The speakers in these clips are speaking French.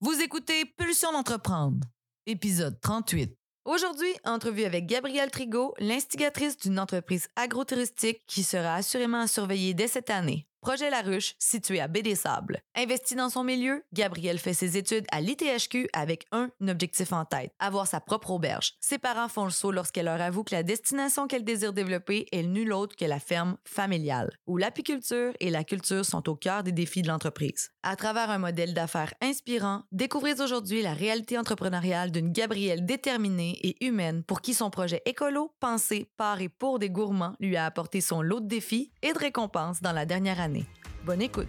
Vous écoutez Pulsion d'entreprendre, épisode 38. Aujourd'hui, entrevue avec Gabrielle Trigo, l'instigatrice d'une entreprise agro-touristique qui sera assurément à surveiller dès cette année. Projet La Ruche, situé à Baie des Sables. Investi dans son milieu, Gabrielle fait ses études à l'ITHQ avec un objectif en tête, avoir sa propre auberge. Ses parents font le saut lorsqu'elle leur avoue que la destination qu'elle désire développer est nulle autre que la ferme familiale, où l'apiculture et la culture sont au cœur des défis de l'entreprise. À travers un modèle d'affaires inspirant, découvrez aujourd'hui la réalité entrepreneuriale d'une Gabrielle déterminée et humaine pour qui son projet écolo, pensé par et pour des gourmands, lui a apporté son lot de défis et de récompenses dans la dernière année. Bonne écoute.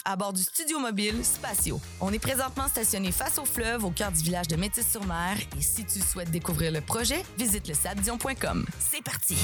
à bord du studio mobile Spatio. On est présentement stationné face au fleuve au cœur du village de Métis-sur-Mer et si tu souhaites découvrir le projet, visite le sabdion.com. C'est parti!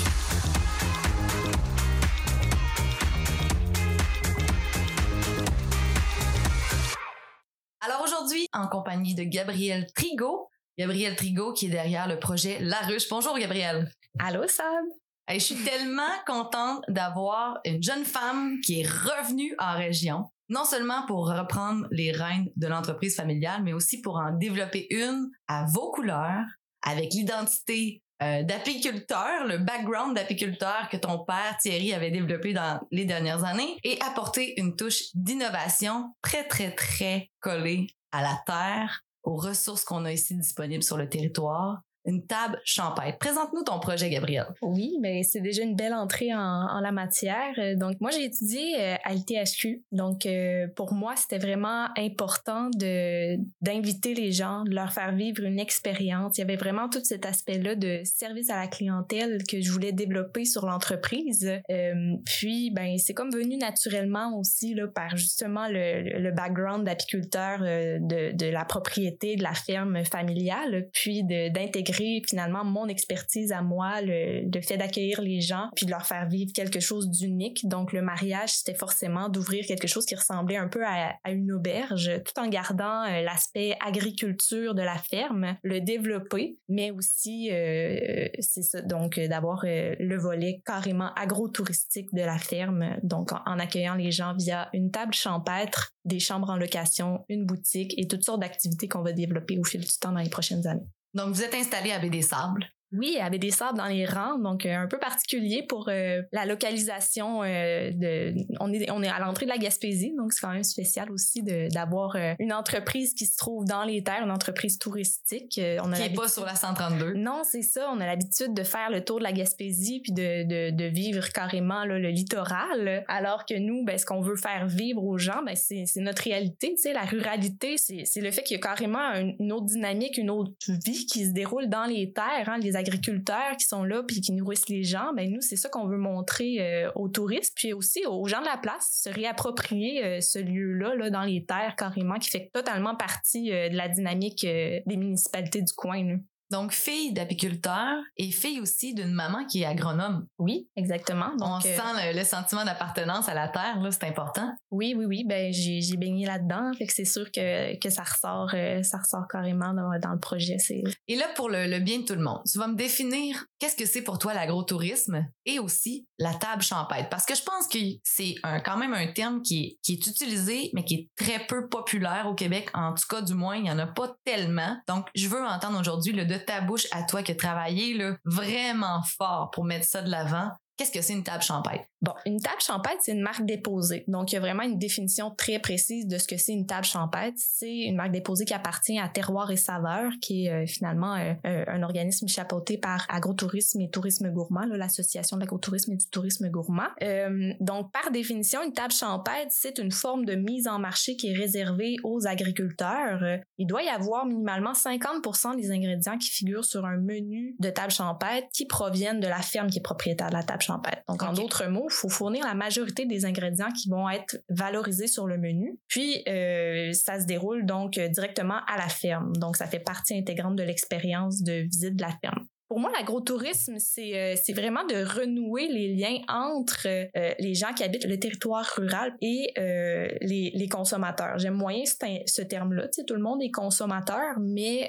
Alors aujourd'hui, en compagnie de Gabrielle Trigo, Gabrielle Trigo qui est derrière le projet La Ruche. Bonjour Gabrielle. Allô Sam. Hey, je suis tellement contente d'avoir une jeune femme qui est revenue en région, non seulement pour reprendre les rênes de l'entreprise familiale, mais aussi pour en développer une à vos couleurs, avec l'identité euh, d'apiculteur, le background d'apiculteur que ton père Thierry avait développé dans les dernières années, et apporter une touche d'innovation très, très, très collée à la terre, aux ressources qu'on a ici disponibles sur le territoire, une table champêtre. Présente-nous ton projet, Gabriel. Oui, mais c'est déjà une belle entrée en, la matière. Euh, donc, moi, j'ai étudié euh, à l'ITHQ. Donc, euh, pour moi, c'était vraiment important de d'inviter les gens, de leur faire vivre une expérience. Il y avait vraiment tout cet aspect-là de service à la clientèle que je voulais développer sur l'entreprise. puis, ben, c'est comme venu naturellement aussi là par justement le, le background d'apiculteur de, de la propriété de la ferme familiale, puis d'intégrer finalement mon expertise à moi, le, fait d'accueillir les gens, puis de leur faire vivre quelque chose d'unique. Donc le mariage, c'était forcément d'ouvrir quelque chose qui ressemblait un peu à, une auberge, tout en gardant euh, l'aspect agriculture de la ferme, le développer, mais aussi euh, c'est ça, donc euh, d'avoir le volet carrément agro-touristique de la ferme, donc en accueillant les gens via une table champêtre, des chambres en location, une boutique et toutes sortes d'activités qu'on va développer au fil du temps dans les prochaines années. Donc, vous êtes installé à Baie des Sables. Oui, avait des sables dans les rangs, donc euh, un peu particulier pour euh, la localisation. Euh, de, on est on est à l'entrée de la Gaspésie, donc c'est quand même spécial aussi d'avoir une entreprise qui se trouve dans les terres, une entreprise touristique. on a qui est pas sur la 132. Non, c'est ça. On a l'habitude de faire le tour de la Gaspésie puis de, de, de vivre carrément là, le littoral, alors que nous, ben, ce qu'on veut faire vivre aux gens, ben, c'est notre réalité. Tu sais, la ruralité, c'est le fait qu'il y a carrément une autre dynamique, une autre vie qui se déroule dans les terres. Hein, les agriculteurs qui sont là puis qui nourrissent les gens, ben nous c'est ça qu'on veut montrer euh, aux touristes puis aussi aux gens de la place, se réapproprier euh, ce lieu-là là dans les terres carrément qui fait totalement partie euh, de la dynamique des municipalités du coin. Donc, fille d'apiculteur et fille aussi d'une maman qui est agronome. Oui, exactement. Donc, On sent le, sentiment d'appartenance à la terre, là, c'est important. Oui, oui, oui. Ben, j'ai, baigné là-dedans. Fait que c'est sûr que, que ça ressort, ça ressort carrément dans, dans le projet. C'est... Et là, pour le, le, bien de tout le monde, tu vas me définir qu'est-ce que c'est pour toi l'agrotourisme et aussi la table champêtre. Parce que je pense que c'est un, quand même un terme qui est, qui est utilisé, mais qui est très peu populaire au Québec. En tout cas, du moins, il n'y en a pas tellement. Donc, je veux entendre aujourd'hui le ta bouche à toi qui a travaillé vraiment fort pour mettre ça de l'avant Qu'est-ce que c'est une table champêtre? Bon, une table champêtre, c'est une marque déposée. Donc, il y a vraiment une définition très précise de ce que c'est une table champêtre. C'est une marque déposée qui appartient à Terroir et Saveur, qui est euh, finalement euh, un organisme chapeauté par Agrotourisme et Tourisme Gourmand, l'Association de l'agrotourisme et du tourisme gourmand. Euh, donc, par définition, une table champêtre, c'est une forme de mise en marché qui est réservée aux agriculteurs. il doit y avoir minimalement 50% des ingrédients qui figurent sur un menu de table champêtre qui proviennent de la ferme qui est propriétaire de la table Donc, en d'autres mots, il faut fournir la majorité des ingrédients qui vont être valorisés sur le menu. Puis, euh, ça se déroule donc directement à la ferme. Donc, ça fait partie intégrante de l'expérience de visite de la ferme. Pour moi, l'agrotourisme, c'est euh, c'est vraiment de renouer les liens entre euh, les gens qui habitent le territoire rural et euh, les, les, consommateurs. J'aime moyen ce, terme-là. Tout le monde est consommateur, mais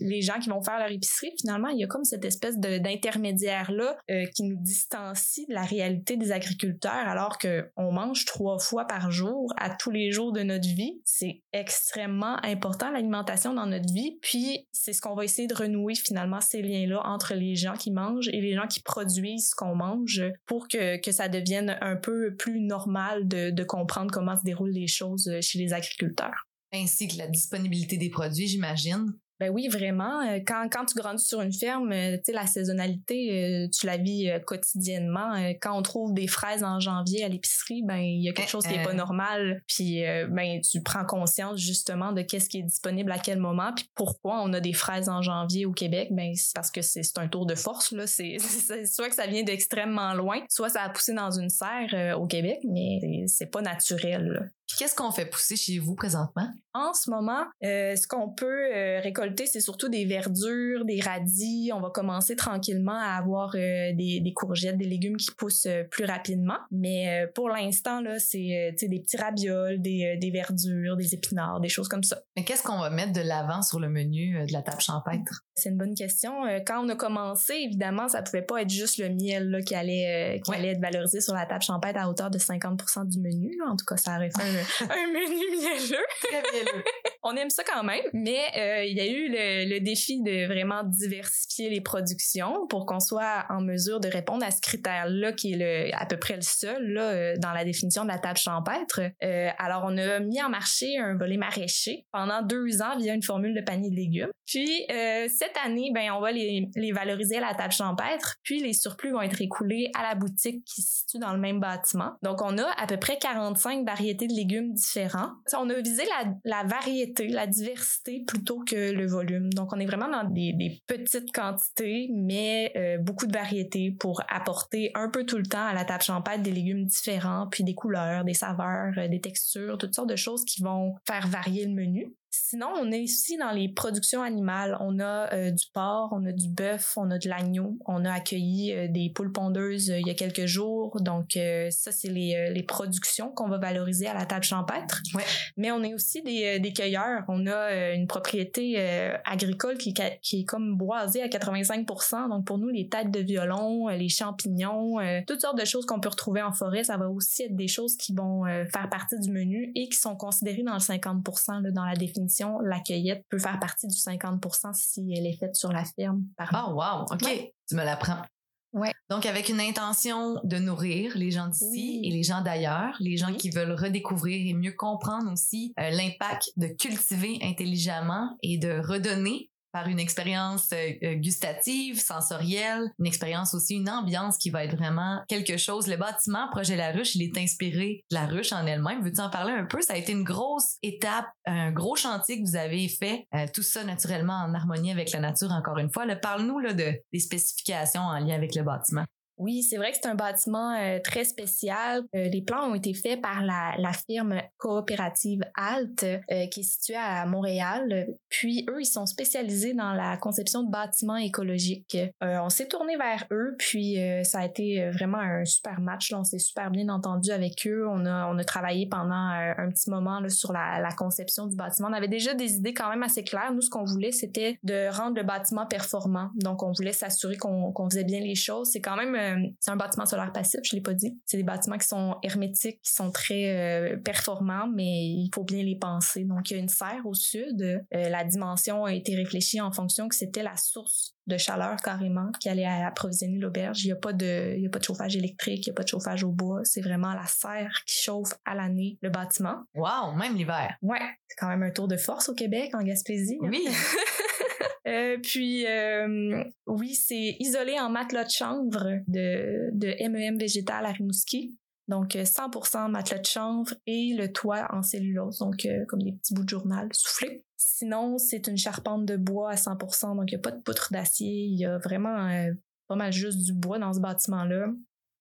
les gens qui vont faire leur épicerie, finalement, il y a comme cette espèce d'intermédiaire-là qui nous distancie de la réalité des agriculteurs alors que on mange trois fois par jour à tous les jours de notre vie. C'est extrêmement important, l'alimentation dans notre vie. Puis, c'est ce qu'on va essayer de renouer finalement, ces liens-là entre les gens qui mangent et les gens qui produisent ce qu'on mange pour que, que ça devienne un peu plus normal de, de comprendre comment se déroulent les choses chez les agriculteurs. Ainsi que la disponibilité des produits, j'imagine. Ben oui, vraiment. Euh, quand, quand tu grandis sur une ferme, euh, tu sais, la saisonnalité, euh, tu la vis quotidiennement. Quand on trouve des fraises en janvier à l'épicerie, ben il y a quelque chose qui est pas normal. Puis ben tu prends conscience justement de qu'est-ce qui est disponible à quel moment, puis pourquoi on a des fraises en janvier au Québec? Ben c'est parce que c'est un tour de force là. C'est soit que ça vient d'extrêmement loin, soit ça a poussé dans une serre au Québec, mais c'est pas naturel. Qu'est-ce qu'on fait pousser chez vous présentement? En ce moment, euh, ce qu'on peut euh, récolter, c'est surtout des verdures, des radis. On va commencer tranquillement à avoir euh, des, des, courgettes, des légumes qui poussent plus rapidement. Mais pour l'instant, là, c'est des petits ravioles, des, des verdures, des épinards, des choses comme ça. Mais qu'est-ce qu'on va mettre de l'avant sur le menu de la table champêtre? C'est une bonne question. quand on a commencé, évidemment, ça pouvait pas être juste le miel là, qui allait qui allait être valorisé sur la table champêtre à hauteur de 50% du menu. En tout cas, ça aurait fait un menu mielleux. Très mielleux. On aime ça quand même, mais euh, il y a eu le, défi de vraiment diversifier les productions pour qu'on soit en mesure de répondre à ce critère-là qui est le, à peu près le seul là, euh, dans la définition de la table champêtre. Euh, alors, on a mis en marché un volet maraîcher pendant deux ans via une formule de panier de légumes. Puis, cette année, ben, on va les, les valoriser à la table champêtre, puis les surplus vont être écoulés à la boutique qui se situe dans le même bâtiment. Donc, on a à peu près 45 variétés de légumes différents. On a visé la, variété, la diversité plutôt que le volume. Donc, on est vraiment dans des, petites quantités, mais euh, beaucoup de variétés pour apporter un peu tout le temps à la table champêtre des légumes différents, puis des couleurs, des saveurs, euh, des textures, toutes sortes de choses qui vont faire varier le menu. Sinon, on est ici dans les productions animales. On a euh, du porc, on a du bœuf, on a de l'agneau. On a accueilli euh, des poules pondeuses euh, il y a quelques jours. Donc, ça, c'est les, les productions qu'on va valoriser à la table champêtre. Ouais. Mais on est aussi des, des cueilleurs. On a une propriété agricole qui, qui est comme boisée à 85% Donc, pour nous, les têtes de violon, les champignons, toutes sortes de choses qu'on peut retrouver en forêt, ça va aussi être des choses qui vont faire partie du menu et qui sont considérées dans le 50 là, dans la définition la cueillette peut faire partie du 50 si elle est faite sur la ferme. oh, wow! OK. Tu me l'apprends. Ouais. Donc, avec une intention de nourrir les gens d'ici et les gens d'ailleurs, les gens qui veulent redécouvrir et mieux comprendre aussi euh, l'impact de cultiver intelligemment et de redonner par une expérience euh, euh, gustative, sensorielle, une expérience aussi, une ambiance qui va être vraiment quelque chose. Le bâtiment Projet La Ruche, il est inspiré de la ruche en elle-même. Veux-tu en parler un peu? Ça a été une grosse étape, un gros chantier que vous avez fait. Euh, tout ça naturellement en harmonie avec la nature, encore une fois. Parle-nous de, des spécifications en lien avec le bâtiment. Oui, c'est vrai que c'est un bâtiment euh, très spécial. Euh, les plans ont été faits par la, la firme coopérative Alt, euh, qui est située à Montréal. Puis eux, ils sont spécialisés dans la conception de bâtiments écologiques. on s'est tourné vers eux, puis ça a été vraiment un super match. Là. On s'est super bien entendu avec eux. On a, on a travaillé pendant un petit moment là, sur la, la conception du bâtiment. On avait déjà des idées quand même assez claires. Nous, ce qu'on voulait, c'était de rendre le bâtiment performant. Donc, on voulait s'assurer qu'on qu'on faisait bien les choses. C'est quand même euh, c'est un bâtiment solaire passif, je l'ai pas dit. C'est des bâtiments qui sont hermétiques, qui sont très performants, mais il faut bien les penser. Donc, il y a une serre au sud. la dimension a été réfléchie en fonction que c'était la source de chaleur carrément qui allait approvisionner l'auberge. Il n'y a pas de, il y a pas de chauffage électrique, il n'y a pas de chauffage au bois. C'est vraiment la serre qui chauffe à l'année le bâtiment. Wow, même l'hiver. Ouais, c'est quand même un tour de force au Québec, en Gaspésie. Hein. Euh, puis euh, oui, c'est isolé en matelas de chanvre de, de MEM végétal à Rimouski. Donc 100% matelas de chanvre et le toit en cellulose, donc euh, comme des petits bouts de journal soufflés. Sinon, c'est une charpente de bois à 100%, donc il n'y a pas de poutre d'acier, il y a vraiment pas mal juste du bois dans ce bâtiment-là.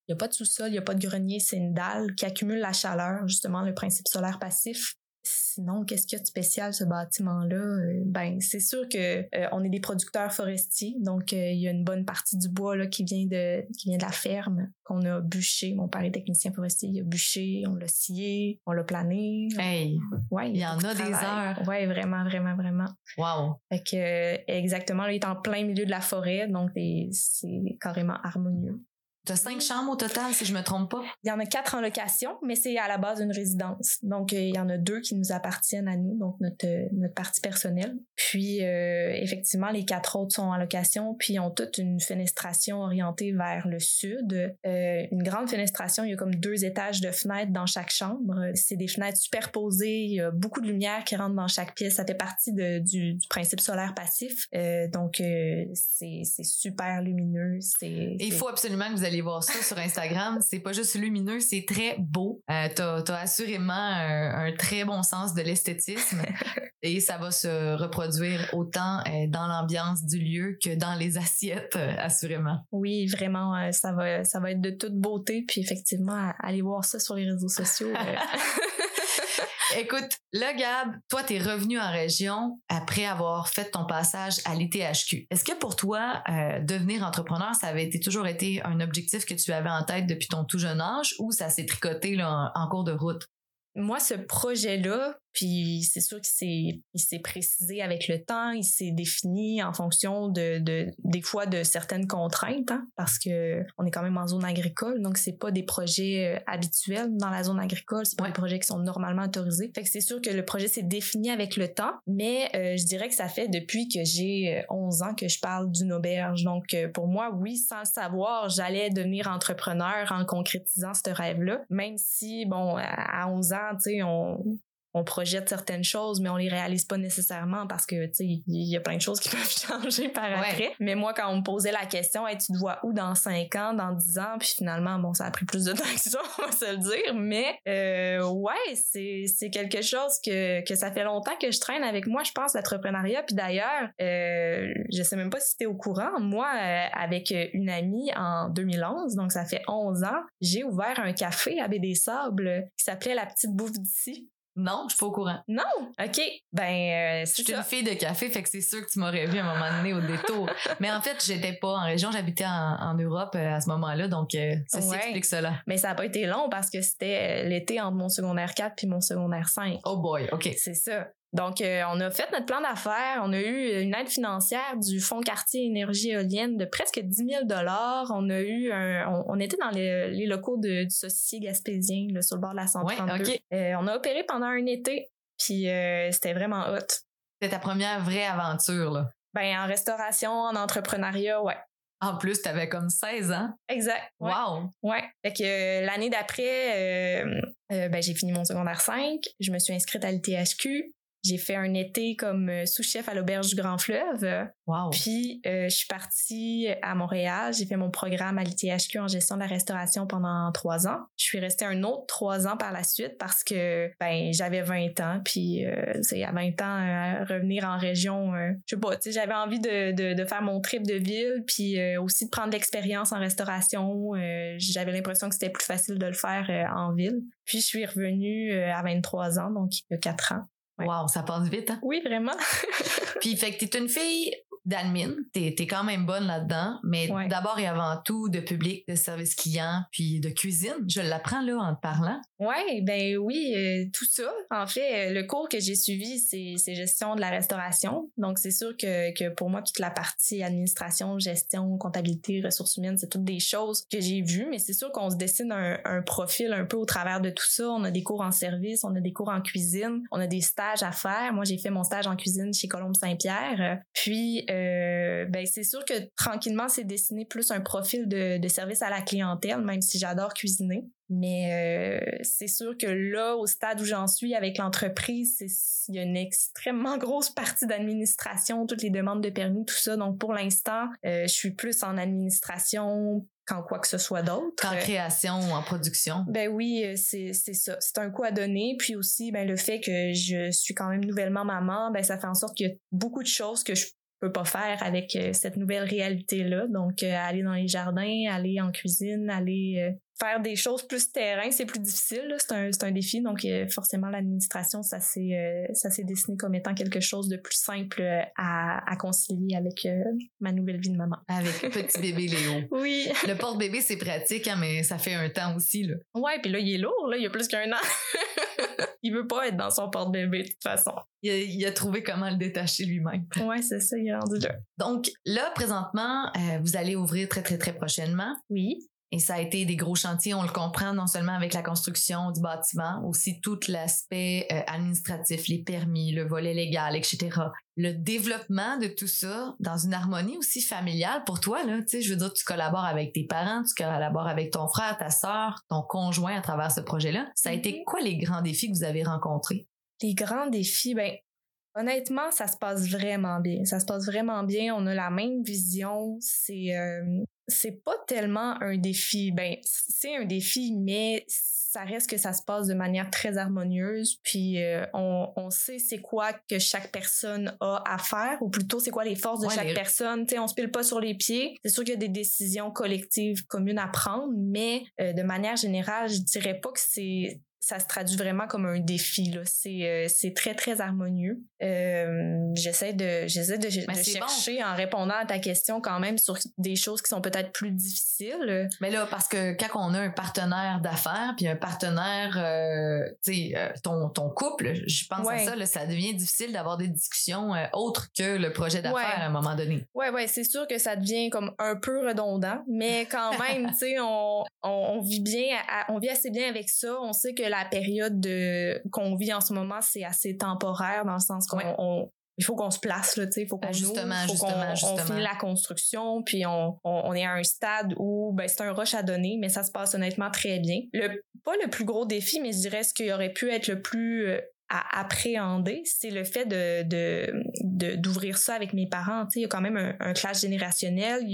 Il n'y a pas de sous-sol, il n'y a pas de grenier, c'est une dalle qui accumule la chaleur, justement le principe solaire passif. Sinon, qu'est-ce qu'il y a de spécial ce bâtiment-là? Euh, Ben, c'est sûr que euh, on est des producteurs forestiers, donc euh, il y a une bonne partie du bois là qui vient de qui vient de la ferme qu'on a bûché. Mon père est technicien forestier, il a bûché, on l'a scié, on l'a plané. Hey, ouais, il y en a des heures. Ouais, vraiment, vraiment, vraiment. Wow. Fait que exactement, là, il est en plein milieu de la forêt, donc c'est carrément harmonieux. Tu as cinq chambres au total, si je me trompe pas? Il y en a quatre en location, mais c'est à la base d'une résidence. Donc, euh, il y en a deux qui nous appartiennent à nous, donc notre, euh, notre partie personnelle. Puis, euh, effectivement, les quatre autres sont en location, puis ont toutes une fenestration orientée vers le sud. une grande fenestration, il y a comme deux étages de fenêtres dans chaque chambre. C'est des fenêtres superposées, il y a beaucoup de lumière qui rentre dans chaque pièce. Ça fait partie de, du, du, principe solaire passif. donc, c'est super lumineux. Il faut absolument que vous allez voir ça sur Instagram. C'est pas juste lumineux, c'est très beau. Euh, t'as as assurément un, très bon sens de l'esthétisme et ça va se reproduire autant euh, dans l'ambiance du lieu que dans les assiettes, euh, assurément. Oui, vraiment, euh, ça va, ça va être de toute beauté. Puis effectivement, allez voir ça sur les réseaux sociaux. Écoute, là, Gab, toi, t'es revenu en région après avoir fait ton passage à l'ITHQ. Est-ce que pour toi, euh, devenir entrepreneur, ça avait toujours été un objectif que tu avais en tête depuis ton tout jeune âge ou ça s'est tricoté en cours de route? Moi, ce projet-là, puis c'est sûr qu'il s'est, précisé avec le temps, il s'est défini en fonction de, de des fois de certaines contraintes, hein, parce que on est quand même en zone agricole, donc c'est pas des projets euh, habituels dans la zone agricole, c'est pas des projets qui sont normalement autorisés. Fait que c'est sûr que le projet s'est défini avec le temps, mais euh, je dirais que ça fait depuis que j'ai 11 euh, ans que je parle d'une auberge. Donc pour moi, oui, sans le savoir, j'allais devenir entrepreneur en concrétisant ce rêve-là, même si bon à 11 ans, tu sais, on on projette certaines choses, mais on les réalise pas nécessairement parce que, tu sais, il y a plein de choses qui peuvent changer par après. Mais moi, quand on me posait la question, hey, tu te vois où dans 5 ans, dans 10 ans, puis finalement, bon, ça a pris plus de temps que ça, on va se le dire, mais euh, ouais, c'est, c'est quelque chose que, que ça fait longtemps que je traîne avec moi, je pense, l'entrepreneuriat. Puis d'ailleurs, euh, je sais même pas si tu es au courant, moi, euh, avec une amie en 2011, donc ça fait 11 ans, j'ai ouvert un café à Baie des Sables qui s'appelait La Petite Bouffe d'ici. Non, je suis pas au courant. Non? OK. Ben, euh, Je suis une fille de café, fait que c'est sûr que tu m'aurais vu à un moment donné au détour. Mais en fait, j'étais pas en région, j'habitais en, Europe euh, à ce moment-là, donc euh, ça explique cela. Mais ça a pas été long parce que c'était l'été entre mon secondaire 4 puis mon secondaire 5. Oh boy, OK. C'est ça. Donc, euh, on a fait notre plan d'affaires. On a eu une aide financière du Fonds quartier énergie éolienne de presque 10 000 On a eu un, on, était dans les, locaux de, du saucissier gaspésien, là, sur le bord de la 132. Euh, on a opéré pendant un été, puis euh, c'était vraiment hot. C'était ta première vraie aventure, là. Ben, en restauration, en entrepreneuriat, ouais. En plus, tu avais comme 16 ans. Exact. Wow. Ouais. Fait que l'année d'après, ben, j'ai fini mon secondaire 5. Je me suis inscrite à l'ITHQ. J'ai fait un été comme euh, sous-chef à l'auberge du Grand Fleuve. Wow. Puis euh, je suis partie à Montréal. J'ai fait mon programme à l'ITHQ en gestion de la restauration pendant trois ans. Je suis restée un autre trois ans par la suite parce que ben j'avais 20 ans. Puis c'est euh, à 20 ans revenir en région, je sais pas. Tu sais, j'avais envie de, de, de, faire mon trip de ville, puis aussi de prendre l'expérience en restauration. j'avais l'impression que c'était plus facile de le faire en ville. Puis je suis revenue à 23 ans, donc il y a quatre ans. Wow, ça passe vite, hein? Oui, vraiment. Puis, fait que t'es une fille d'admin. T'es es quand même bonne là-dedans, mais d'abord et avant tout de public, de service client, puis de cuisine. Je l'apprends là en te parlant. Ouais, ben oui, euh, tout ça. En fait, euh, le cours que j'ai suivi, c'est gestion de la restauration. Donc, c'est sûr que, que pour moi, toute la partie administration, gestion, comptabilité, ressources humaines, c'est toutes des choses que j'ai vues, mais c'est sûr qu'on se dessine un, un, profil un peu au travers de tout ça. On a des cours en service, on a des cours en cuisine, on a des stages à faire. Moi, j'ai fait mon stage en cuisine chez Colombe Saint-Pierre. Puis, euh, ben c'est sûr que tranquillement, c'est dessiné plus un profil de, de service à la clientèle, même si j'adore cuisiner. Mais euh, c'est sûr que là, au stade où j'en suis avec l'entreprise, il y a une extrêmement grosse partie d'administration, toutes les demandes de permis, tout ça. Donc pour l'instant, euh, je suis plus en administration qu'en quoi que ce soit d'autre. En création ou en production. Ben oui, euh, c'est ça. C'est un coup à donner. Puis aussi, ben le fait que je suis quand même nouvellement maman, ben ça fait en sorte qu'il y a beaucoup de choses que je peux pas faire avec euh, cette nouvelle réalité là donc euh, aller dans les jardins aller en cuisine aller euh, faire des choses plus terrain c'est plus difficile c'est un c'est un défi. Donc forcément l'administration ça s'est dessiné comme étant quelque chose de plus simple à, à concilier avec ma nouvelle vie de maman. Avec petit bébé Léo. Oui. Le porte bébé c'est pratique hein, mais ça fait un temps aussi là. Ouais puis là il est lourd là. Il y a plus qu'un an il veut pas être dans son porte-bébé de toute façon. Il a, trouvé comment le détacher lui-même. Ouais, c'est ça, il est rendu là. Donc là, présentement, euh, vous allez ouvrir très, très, très prochainement. Oui. Et ça a été des gros chantiers, on le comprend, non seulement avec la construction du bâtiment, aussi tout l'aspect euh, administratif, les permis, le volet légal, etc. Le développement de tout ça dans une harmonie aussi familiale pour toi, là, tu sais, je veux dire, tu collabores avec tes parents, tu collabores avec ton frère, ta sœur, ton conjoint à travers ce projet-là. Ça a été mm-hmm. quoi les grands défis que vous avez rencontrés? Les grands défis, ben, honnêtement, ça se passe vraiment bien. Ça se passe vraiment bien. On a la même vision. C'est euh, c'est pas tellement un défi. Ben, c'est un défi, mais ça reste que ça se passe de manière très harmonieuse. Puis euh, on, on sait c'est quoi que chaque personne a à faire, ou plutôt c'est quoi les forces de chaque personne. Tu sais, on se pile pas sur les pieds. C'est sûr qu'il y a des décisions collectives communes à prendre, mais euh, de manière générale, je dirais pas que c'est ça se traduit vraiment comme un défi là. C'est euh, c'est très très harmonieux. Euh, j'essaie de j'essaie de, de chercher en répondant à ta question quand même sur des choses qui sont peut-être plus difficiles. Mais là parce que quand on a un partenaire d'affaires puis un partenaire euh, tu sais ton ton couple je pense à ça là, ça devient difficile d'avoir des discussions autres que le projet d'affaires à un moment donné. Ouais ouais c'est sûr que ça devient comme un peu redondant mais quand même tu sais on, on, vit bien on vit assez bien avec ça. On sait que la période de qu'on vit en ce moment, c'est assez temporaire dans le sens qu'on il faut qu'on se place là, tu sais, il faut qu'on justement, faut justement, on finit la construction, puis on, on, est à un stade où ben c'est un rush à donner, mais ça se passe honnêtement très bien. Le pas le plus gros défi, mais je dirais ce qui aurait pu être le plus euh, à appréhender, c'est le fait de, de, d'ouvrir ça avec mes parents. Il y a quand même un, clash générationnel, il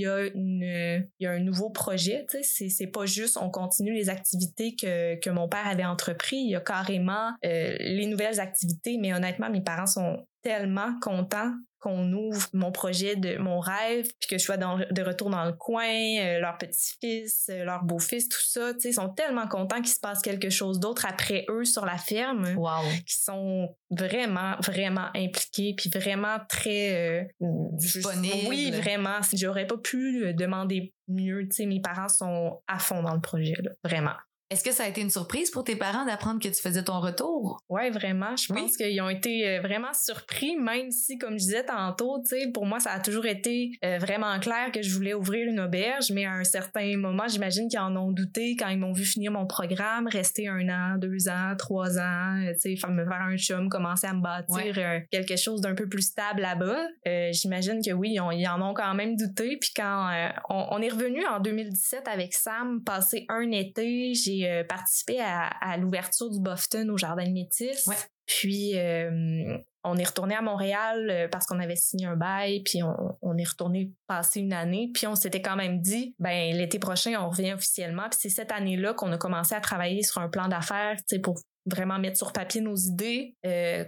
y a un nouveau projet. C'est, c'est pas juste on continue les activités que, que mon père avait entrepris. Il y a carrément euh, les nouvelles activités. Mais honnêtement, mes parents sont tellement contents qu'on ouvre mon projet de mon rêve, puis que je sois de retour dans le coin, euh, leur petit-fils, euh, leur beau-fils, tout ça, tu sais, ils sont tellement contents qu'il se passe quelque chose d'autre après eux sur la ferme, wow. qui sont vraiment, vraiment impliqués, puis vraiment très euh, disponibles. Oui, vraiment. J'aurais pas pu demander mieux, tu sais, mes parents sont à fond dans le projet, là, vraiment. Est-ce que ça a été une surprise pour tes parents d'apprendre que tu faisais ton retour? Ouais, vraiment. Je pense qu'ils ont été euh, vraiment surpris, même si, comme je disais tantôt, pour moi, ça a toujours été euh, vraiment clair que je voulais ouvrir une auberge, mais à un certain moment, j'imagine qu'ils en ont douté quand ils m'ont vu finir mon programme, rester un an, deux ans, trois ans, euh, sais, me faire un chum, commencer à me bâtir quelque chose d'un peu plus stable là-bas. j'imagine que oui, ils, en ont quand même douté. Puis quand on, on, est revenu en 2017 avec Sam, passer un été, j'ai euh, participé à, l'ouverture du Boston au Jardin de Métis. Puis euh, on est retourné à Montréal euh, parce qu'on avait signé un bail, puis on, est retourné passer une année, puis on s'était quand même dit, ben l'été prochain on revient officiellement. Puis c'est cette année-là qu'on a commencé à travailler sur un plan d'affaires, tu sais, pour vraiment mettre sur papier nos idées,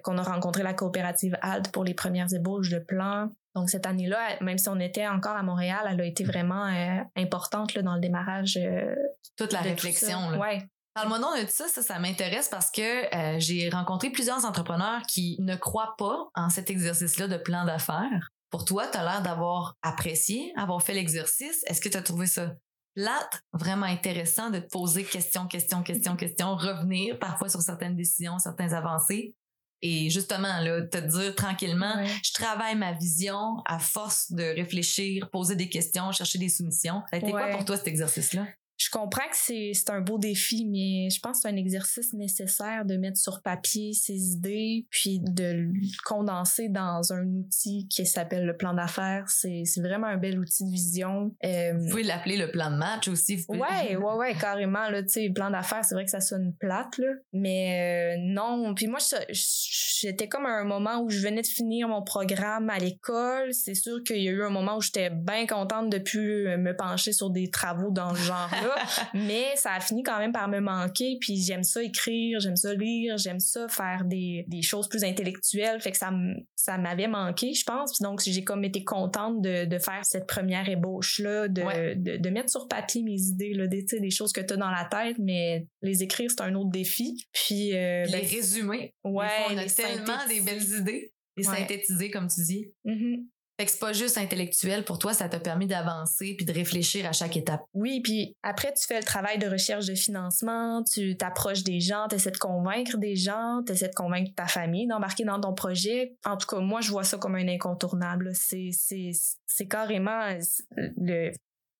qu'on a rencontré la coopérative ALD pour les premières ébauches de plans. Donc cette année-là, même si on était encore à Montréal, elle a été vraiment importante là, dans le démarrage toute la réflexion. Là. Ouais. Parle-moi donc de ça, ça, ça m'intéresse parce que euh, j'ai rencontré plusieurs entrepreneurs qui ne croient pas en cet exercice-là de plan d'affaires Pour toi, tu as l'air d'avoir apprécié, avoir fait l'exercice. Est-ce que tu as trouvé ça plate, vraiment intéressant de te poser question, question, question, question, revenir parfois sur certaines décisions, certaines avancées? Et justement, là, te dire tranquillement, je travaille ma vision à force de réfléchir, poser des questions, chercher des soumissions. Ça a été quoi pour toi cet exercice-là? Je comprends que c'est, un beau défi, mais je pense que c'est un exercice nécessaire de mettre sur papier ses idées, puis de le condenser dans un outil qui s'appelle le plan d'affaires. C'est, vraiment un bel outil de vision. Euh, vous pouvez l'appeler le plan de match aussi. Vous Ouais, ouais, ouais, carrément. Là, tu sais, plan d'affaires, c'est vrai que ça sonne plate, là. Mais euh, non. Puis moi, j'étais comme à un moment où je venais de finir mon programme à l'école. C'est sûr qu'il y a eu un moment où j'étais bien contente de plus me pencher sur des travaux dans le genre mais ça a fini quand même par me manquer. Puis j'aime ça écrire, j'aime ça lire, j'aime ça faire des, des choses plus intellectuelles. Fait que ça, ça m'avait manqué, je pense. donc j'ai comme été contente de, de faire cette première ébauche-là, de, de, de, mettre sur papier mes idées, là, des, des choses que tu as dans la tête, mais les écrire, c'est un autre défi. Puis, euh, les ben, résumer. Ouais. on a tellement des belles idées. Les synthétiser, comme tu dis. Mm-hmm. Fait que c'est pas juste intellectuel pour toi, ça t'a permis d'avancer puis de réfléchir à chaque étape. Oui, puis après tu fais le travail de recherche de financement, tu t'approches des gens, tu essaies de convaincre des gens, tu essaies de convaincre ta famille d'embarquer dans ton projet. En tout cas, moi je vois ça comme un incontournable. C'est c'est c'est carrément le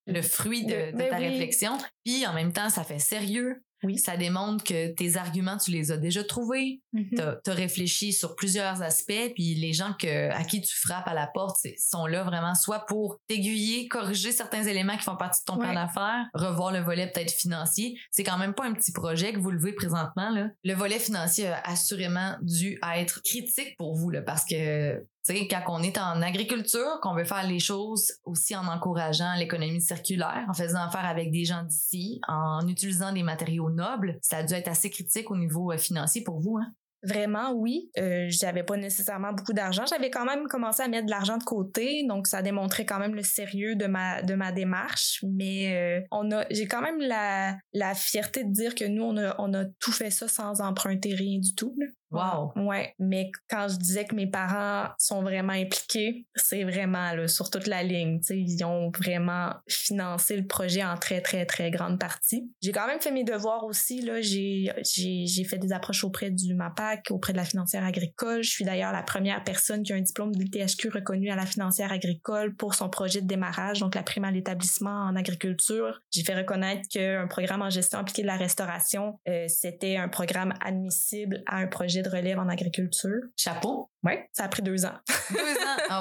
le fruit de, ben ta réflexion. Puis en même temps, ça fait sérieux. Oui. Ça démontre que tes arguments, tu les as déjà trouvés. Mm-hmm. Tu as, réfléchi sur plusieurs aspects, puis les gens que, à qui tu frappes à la porte sont là vraiment soit pour t'aiguiller, corriger certains éléments qui font partie de ton plan d'affaires, revoir le volet peut-être financier. C'est quand même pas un petit projet que vous levez présentement. Là. Le volet financier a assurément dû être critique pour vous, là, parce que sais, quand on est en agriculture, qu'on veut faire les choses aussi en encourageant l'économie circulaire, en faisant affaire avec des gens d'ici, en utilisant des matériaux nobles, ça a dû être assez critique au niveau euh, financier pour vous. Hein? Vraiment, oui. Euh, j'avais pas nécessairement beaucoup d'argent. J'avais quand même commencé à mettre de l'argent de côté, donc ça démontrait quand même le sérieux de ma démarche. Mais euh, j'ai quand même la fierté de dire que nous on a tout fait ça sans emprunter rien du tout. Wow. Ouais, mais quand je disais que mes parents sont vraiment impliqués, c'est vraiment là, sur toute la ligne. ils ont vraiment financé le projet en très, très, très grande partie. J'ai quand même fait mes devoirs aussi. J'ai, j'ai fait des approches auprès du MAPAC, auprès de la financière agricole. Je suis d'ailleurs la première personne qui a un diplôme de l'ITHQ reconnu à la financière agricole pour son projet de démarrage, donc la prime à l'établissement en agriculture. J'ai fait reconnaître qu'un programme en gestion appliquée de la restauration, euh, c'était un programme admissible à un projet de relève en agriculture. Chapeau. Ouais, ça a pris deux ans. deux ans? Oh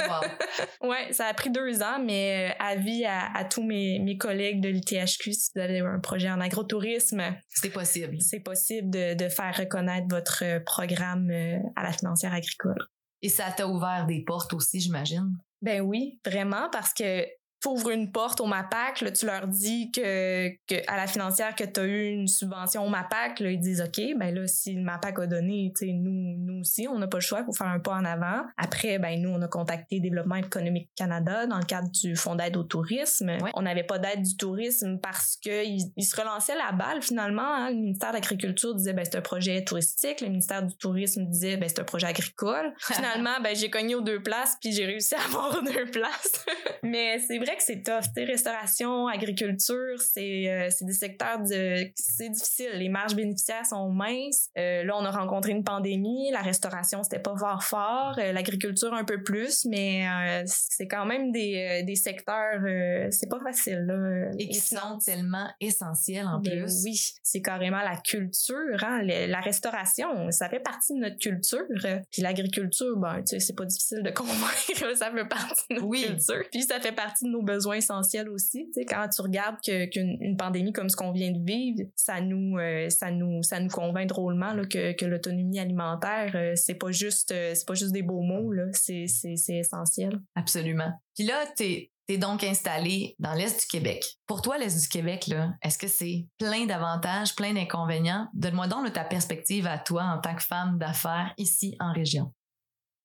wow. ouais, ça a pris deux ans, mais euh, avis à, à tous mes, mes collègues de l'ITHQ, si vous avez un projet en agrotourisme, c'est possible. C'est possible de, de faire reconnaître votre euh, programme euh, à la financière agricole. Et ça t'a ouvert des portes aussi, j'imagine? Ben oui, vraiment, parce que ouvres une porte au MAPAC, là, tu leur dis que, que à la financière que tu as eu une subvention au MAPAC, là, ils disent OK, ben là, si le MAPAC a donné, nous, nous aussi, on n'a pas le choix, pour faire un pas en avant. Après, ben nous, on a contacté Développement économique Canada dans le cadre du Fonds d'aide au tourisme. On n'avait pas d'aide du tourisme parce qu'ils ils se relançaient la balle finalement. Hein. Le ministère de l'Agriculture disait ben c'est un projet touristique. Le ministère du Tourisme disait ben c'est un projet agricole. finalement, ben j'ai cogné aux deux places puis j'ai réussi à avoir deux places. Mais c'est vrai c'est tough. restauration, agriculture, c'est euh, des secteurs de c'est difficile. Les marges bénéficiaires sont minces. Euh, là, on a rencontré une pandémie. La restauration, c'était pas fort fort. Euh, l'agriculture un peu plus, mais c'est quand même des, des secteurs. c'est pas facile là. Et qui sont tellement essentiels en plus. Oui, c'est carrément la culture. Hein? la restauration, ça fait partie de notre culture. Puis l'agriculture, ben, c'est pas difficile de convaincre. ça fait partie de notre oui. culture. Puis ça fait partie de nos besoins essentiels aussi. Quand tu regardes qu'une pandémie comme ce qu'on vient de vivre, ça nous, euh, ça nous, ça nous convainc drôlement que, l'autonomie alimentaire, euh, c'est pas juste, euh, c'est pas juste des beaux mots c'est, essentiel. Absolument. Puis là, t'es T'es donc installé dans l'Est du Québec. Pour toi, l'Est du Québec, est-ce que c'est plein d'avantages, plein d'inconvénients? Donne-moi donc ta perspective à toi en tant que femme d'affaires ici en région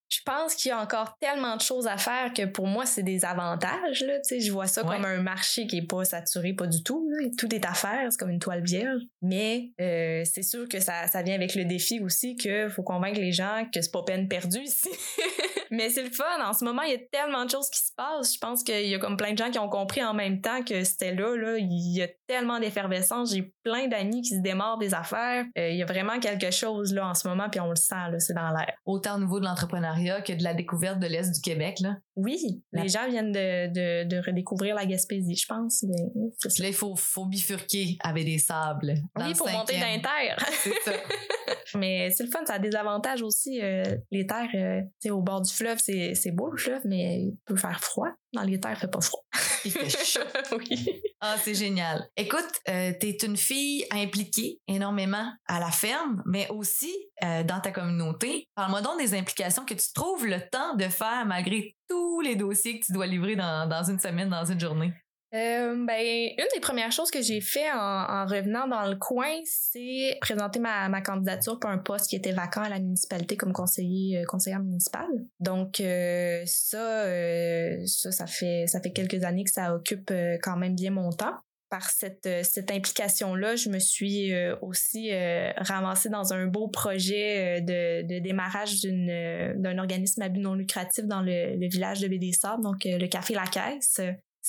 je pense qu'il y a encore tellement de choses à faire que pour moi, c'est des avantages. Là, je vois ça comme un marché qui est pas saturé, pas du tout. Tout est à faire, c'est comme une toile vierge. Mais euh, c'est sûr que ça, ça vient avec le défi aussi qu'il faut convaincre les gens que c'est pas peine perdue ici. Mais c'est le fun. En ce moment, il y a tellement de choses qui se passent. Je pense qu'il y a comme plein de gens qui ont compris en même temps que c'était là, là. Il y a tellement d'effervescence. J'ai plein d'amis qui se démarrent des affaires. Euh, il y a vraiment quelque chose, là, en ce moment, puis on le sent, là. C'est dans l'air. Autant au niveau de l'entrepreneuriat que de la découverte de l'Est du Québec, là. Oui. Les gens viennent de, de, de redécouvrir la Gaspésie, je pense. Mais là, il faut, faut bifurquer avec des sables. Oui, pour monter dans terre. C'est ça. mais c'est le fun, ça a des avantages aussi. Euh, les terres, euh, au bord du fleuve, c'est, c'est beau le fleuve, mais il peut faire froid. Dans les terres, il fait pas froid. Il fait chaud. oui. Ah, c'est génial. Écoute, euh, tu es une fille impliquée énormément à la ferme, mais aussi euh, dans ta communauté. Parle-moi donc des implications que tu trouves le temps de faire malgré tous les dossiers que tu dois livrer dans, dans une semaine, dans une journée. Euh, ben, une des premières choses que j'ai fait en, revenant dans le coin, c'est présenter ma, ma, candidature pour un poste qui était vacant à la municipalité comme conseiller euh, conseillère municipale. Donc euh, ça, ça, ça fait ça fait quelques années que ça occupe quand même bien mon temps par cette, cette implication-là, je me suis aussi ramassée dans un beau projet de, de démarrage d'un organisme à but non lucratif dans le, le village de Bédessard, donc le Café La Caisse.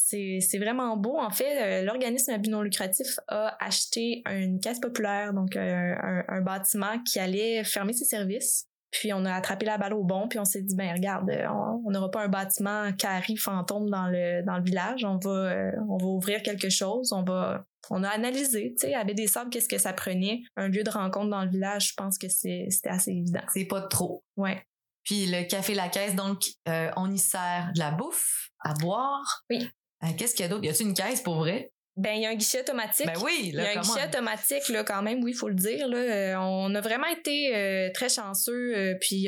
C'est vraiment beau. En fait, euh, l'organisme à but non lucratif a acheté une caisse populaire, donc euh, un, bâtiment qui allait fermer ses services. Puis on a attrapé la balle au bon, puis on s'est dit ben regarde, euh, on n'aura pas un bâtiment carré fantôme dans le dans le village, on va on va ouvrir quelque chose, on va on a analysé, tu sais, avec des sables, qu'est-ce que ça prenait, un lieu de rencontre dans le village, je pense que c'était assez évident. C'est pas trop. Ouais. Puis le café La Caisse, donc, on y sert de la bouffe, à boire. Oui. Euh, qu'est-ce qu'il y a d'autre? Y a-t-il une caisse pour vrai? Ben, il y a un guichet automatique. Ben oui, là, Il y a un guichet automatique, là, quand même, oui, il faut le dire. Là. Euh, on a vraiment été euh, très chanceux. puis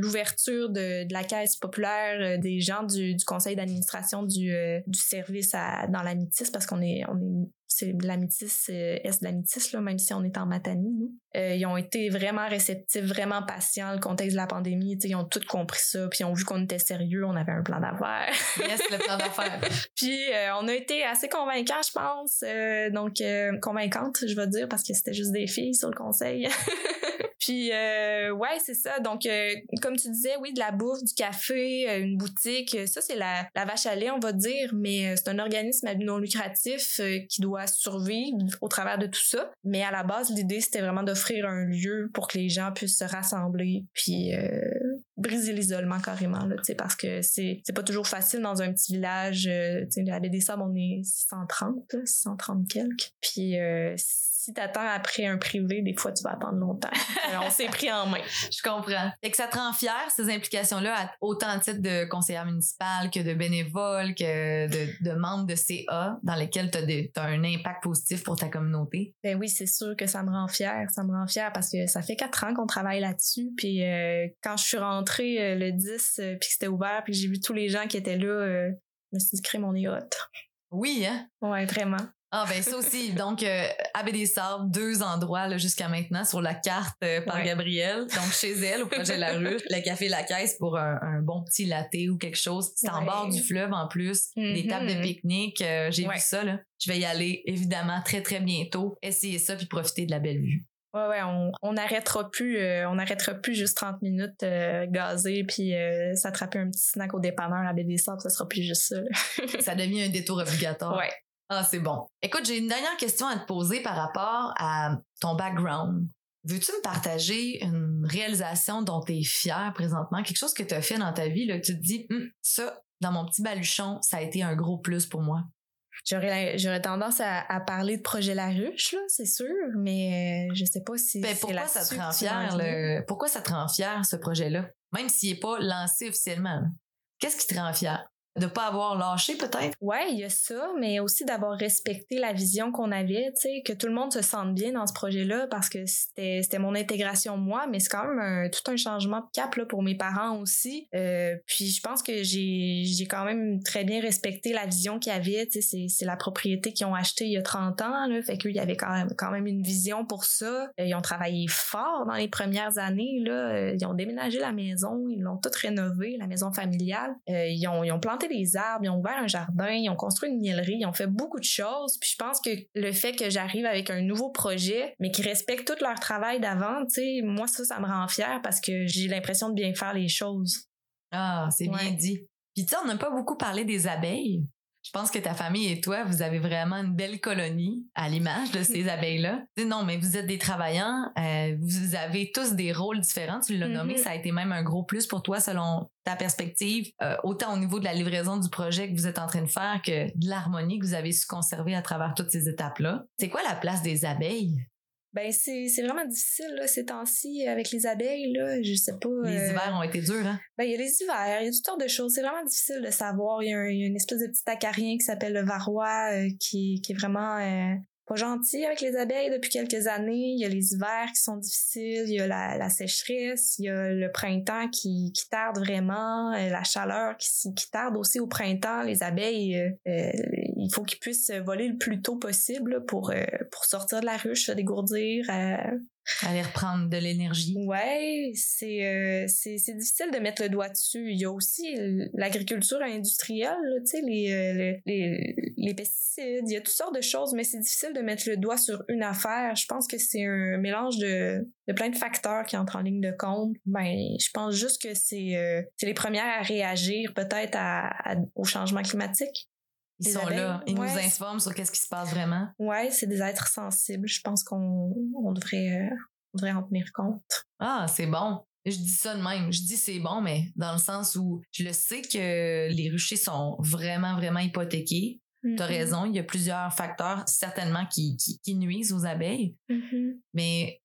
l'ouverture de, de, la caisse populaire des gens du, du conseil d'administration du, du service à, dans la Métis, parce qu'on est, on est c'est de la métisse, euh, est de là, même si on est en Matanie, nous. Euh, ils ont été vraiment réceptifs, vraiment patients. Le contexte de la pandémie, ils ont tout compris ça, puis ils ont vu qu'on était sérieux, on avait un plan d'affaires. yes, le plan d'affaires. puis euh, on a été assez convaincants, je pense. donc, convaincantes, je veux dire, parce que c'était juste des filles sur le conseil. Puis euh, ouais, c'est ça. Donc euh, comme tu disais, oui, de la bouffe, du café, euh, une boutique, ça c'est la, la vache à lait, on va dire, mais c'est un organisme non lucratif qui doit survivre au travers de tout ça. Mais à la base, l'idée c'était vraiment d'offrir un lieu pour que les gens puissent se rassembler, puis briser l'isolement carrément là, parce que c'est c'est pas toujours facile dans un petit village. tu sais, à des Sables, on est 630, 630 quelques. Puis si t'attends après un privé, des fois, tu vas attendre longtemps. on s'est pris en main. Je comprends. Et que ça te rend fier, ces implications-là, autant en titre de conseillère municipale que de bénévole, que de, de membre de CA dans lesquels tu as, un impact positif pour ta communauté? Ben oui, c'est sûr que ça me rend fier. Ça me rend fier parce que ça fait quatre ans qu'on travaille là-dessus. Puis euh, quand je suis rentrée euh, le 10, euh, puis que c'était ouvert, puis j'ai vu tous les gens qui étaient là, je me suis dit, mon est Oui, hein? Ouais, vraiment. Ah ben ça aussi. Donc euh, Abbé des Sables, deux endroits jusqu'à maintenant sur la carte euh, par Gabrielle. Donc chez elle au projet La Rue, le café La Caisse pour un, bon petit latte ou quelque chose. C'est en bord du fleuve en plus, des mm-hmm. tables de pique-nique. Euh, j'ai vu ça là. Je vais y aller évidemment très très bientôt. Essayer ça puis profiter de la belle vue. Ouais, ouais, on n'arrêtera plus, on n'arrêtera plus juste 30 minutes gazer puis s'attraper un petit snack au dépanneur à baie des Sables, ça sera plus juste ça. ça devient un détour obligatoire. Ouais. Ah, c'est bon. Écoute, j'ai une dernière question à te poser par rapport à ton background. Veux-tu me partager une réalisation dont tu es fier présentement, quelque chose que tu as fait dans ta vie, là, que tu te dis, hum, ça, dans mon petit baluchon, ça a été un gros plus pour moi? J'aurais, tendance à, parler de projet La Ruche, là, c'est sûr, mais euh, je sais pas si. Ben, pourquoi ça te rend fier, pourquoi ça te rend fier, ce projet-là? Même s'il n'est pas lancé officiellement. Qu'est-ce qui te rend fier? De pas avoir lâché peut-être? Ouais, il y a ça, mais aussi d'avoir respecté la vision qu'on avait, tu sais, que tout le monde se sente bien dans ce projet-là parce que c'était c'était mon intégration moi, mais c'est quand même tout un changement de cap là pour mes parents aussi. Euh, puis je pense que j'ai j'ai quand même très bien respecté la vision qu'ils avaient, tu sais, c'est c'est la propriété qu'ils ont acheté il y a 30 ans là, fait qu'il y avait quand même quand même une vision pour ça. Euh, ils ont travaillé fort dans les premières années là, euh, ils ont déménagé la maison, ils l'ont toute rénovée, la maison familiale. ils ont ils ont planté des arbres, ils ont ouvert un jardin, ils ont construit une miellerie, ils ont fait beaucoup de choses. Puis je pense que le fait que j'arrive avec un nouveau projet, mais qui respecte tout leur travail d'avant, tu sais, moi ça, ça me rend fière parce que j'ai l'impression de bien faire les choses. Ah, c'est bien dit. Puis tu sais, on n'a pas beaucoup parlé des abeilles. Je pense que ta famille et toi, vous avez vraiment une belle colonie à l'image de ces abeilles-là. Non, mais vous êtes des travaillants, euh, vous avez tous des rôles différents. Tu l'as nommé, Mhm. ça a été même un gros plus pour toi selon ta perspective, euh, autant au niveau de la livraison du projet que vous êtes en train de faire que de l'harmonie que vous avez su conserver à travers toutes ces étapes-là. C'est quoi la place des abeilles? Ben, c'est c'est vraiment difficile, là, ces temps-ci, avec les abeilles, là. Je sais pas. Les euh, hivers ont été durs, hein? Ben, il y a les hivers, il y a toutes sortes de choses. C'est vraiment difficile de savoir. Il y a, y une espèce de petit acarien qui s'appelle le varroa euh, qui, qui est vraiment euh, pas gentil avec les abeilles depuis quelques années. Il y a les hivers qui sont difficiles, il y a la, la sécheresse, il y a le printemps qui, qui tarde vraiment, euh, la chaleur qui, qui tarde aussi au printemps. Les abeilles, euh, euh, il faut qu'ils puissent voler le plus tôt possible pour, pour sortir de la ruche, se dégourdir, Aller reprendre de l'énergie. Ouais, c'est euh, c'est c'est difficile de mettre le doigt dessus. Il y a aussi l'agriculture industrielle, tu sais, les, euh, le- les les pesticides. Il y a toutes sortes de choses, mais c'est difficile de mettre le doigt sur une affaire. Je pense que c'est un mélange de de plein de facteurs qui entrent en ligne de compte. Ben, je pense juste que c'est euh, c'est les premières à réagir peut-être à- au changement climatique. Ils sont abeilles, là. Ils ouais. nous informent sur qu'est-ce qui se passe vraiment. Ouais, c'est des êtres sensibles. Je pense qu'on on devrait euh, on devrait en tenir compte. Ah, c'est bon. Je dis ça de même. Je dis c'est bon, mais dans le sens où je le sais que les ruchers sont vraiment, vraiment hypothéqués. T'as Mhm. raison, il y a plusieurs facteurs certainement qui, qui, qui nuisent aux abeilles. Mhm. Mais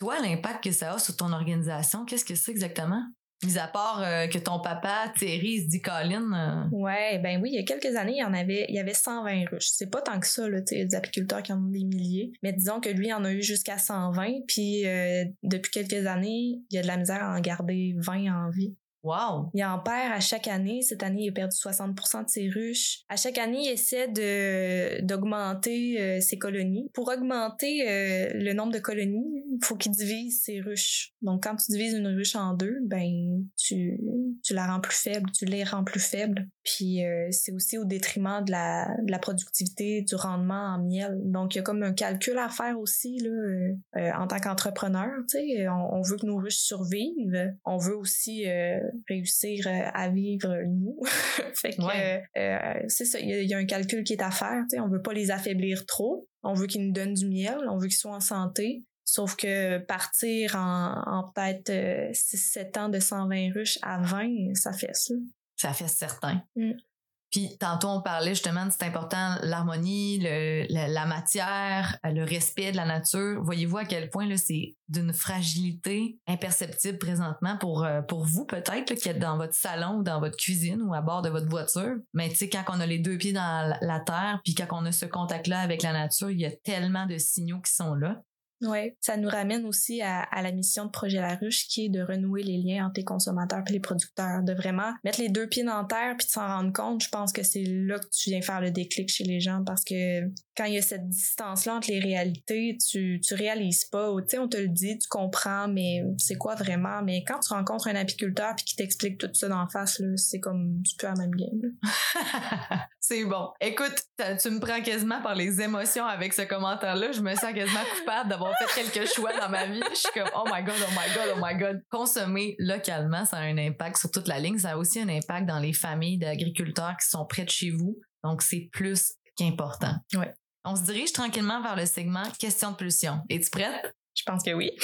toi, l'impact que ça a sur ton organisation, qu'est-ce que c'est exactement? Mis à part euh, que ton papa, Thierry, se dit Colin, euh, Ouais, ben oui, il y a quelques années, il y en avait, il y avait 120 ruches. C'est pas tant que ça, là, tu des apiculteurs qui en ont des milliers. Mais disons que lui, il en a eu jusqu'à 120. Puis euh, depuis quelques années, il y a de la misère à en garder 20 en vie. Wow! Il en perd à chaque année. Cette année, il a perdu 60% de ses ruches. À chaque année, il essaie d'augmenter euh, ses colonies. Pour augmenter euh, le nombre de colonies, il faut qu'il divise ses ruches. Donc, quand tu divises une ruche en deux, ben tu tu la rends plus faible, tu les rends plus faibles. Puis euh, c'est aussi au détriment de la de la productivité, du rendement en miel. Donc, il y a comme un calcul à faire aussi là euh, euh, en tant qu'entrepreneur. Tu sais, on, on veut que nos ruches survivent. On veut aussi euh, réussir à vivre nous. fait que Ouais. c'est ça, il y, a- il y a un calcul qui est à faire. Tu sais, on veut pas les affaiblir trop. On veut qu'ils nous donnent du miel. On veut qu'ils soient en santé. Sauf que partir en, en peut-être 6-7 ans de 120 ruches à 20, ça fait ça. Ça fait certain. Mm. Puis tantôt, on parlait justement de c'est important l'harmonie, le, la, la matière, euh, le respect de la nature. Voyez-vous à quel point là, c'est d'une fragilité imperceptible présentement pour, euh, pour vous peut-être qui êtes dans votre salon ou dans votre cuisine ou à bord de votre voiture? Mais tu sais, quand on a les deux pieds dans la, la terre, puis quand on a ce contact-là avec la nature, il y a tellement de signaux qui sont là. Ouais, ça nous ramène aussi à, à la mission de Projet La Ruche qui est de renouer les liens entre les consommateurs et les producteurs, de vraiment mettre les deux pieds dans terre puis de s'en rendre compte. Je pense que c'est là que tu viens faire le déclic chez les gens parce que quand il y a cette distance-là entre les réalités, tu, tu réalises pas. Tu sais, on te le dit, tu comprends, mais c'est quoi vraiment? Mais quand tu rencontres un apiculteur puis qui t'explique tout ça d'en face, là, c'est comme, c'est plus la même game. c'est bon. Écoute, tu me prends quasiment par les émotions avec ce commentaire-là. Je me sens quasiment coupable d'avoir fait quelques choix dans ma vie. Je suis comme, oh my god, oh my god, oh my god. Consommer localement, ça a un impact sur toute la ligne. Ça a aussi un impact dans les familles d'agriculteurs qui sont près de chez vous. Donc, c'est plus qu'important. Ouais. On se dirige tranquillement vers le segment question de pulsion. Es-tu prête? Je pense que oui.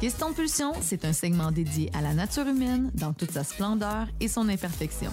Question de pulsion, c'est un segment dédié à la nature humaine dans toute sa splendeur et son imperfection.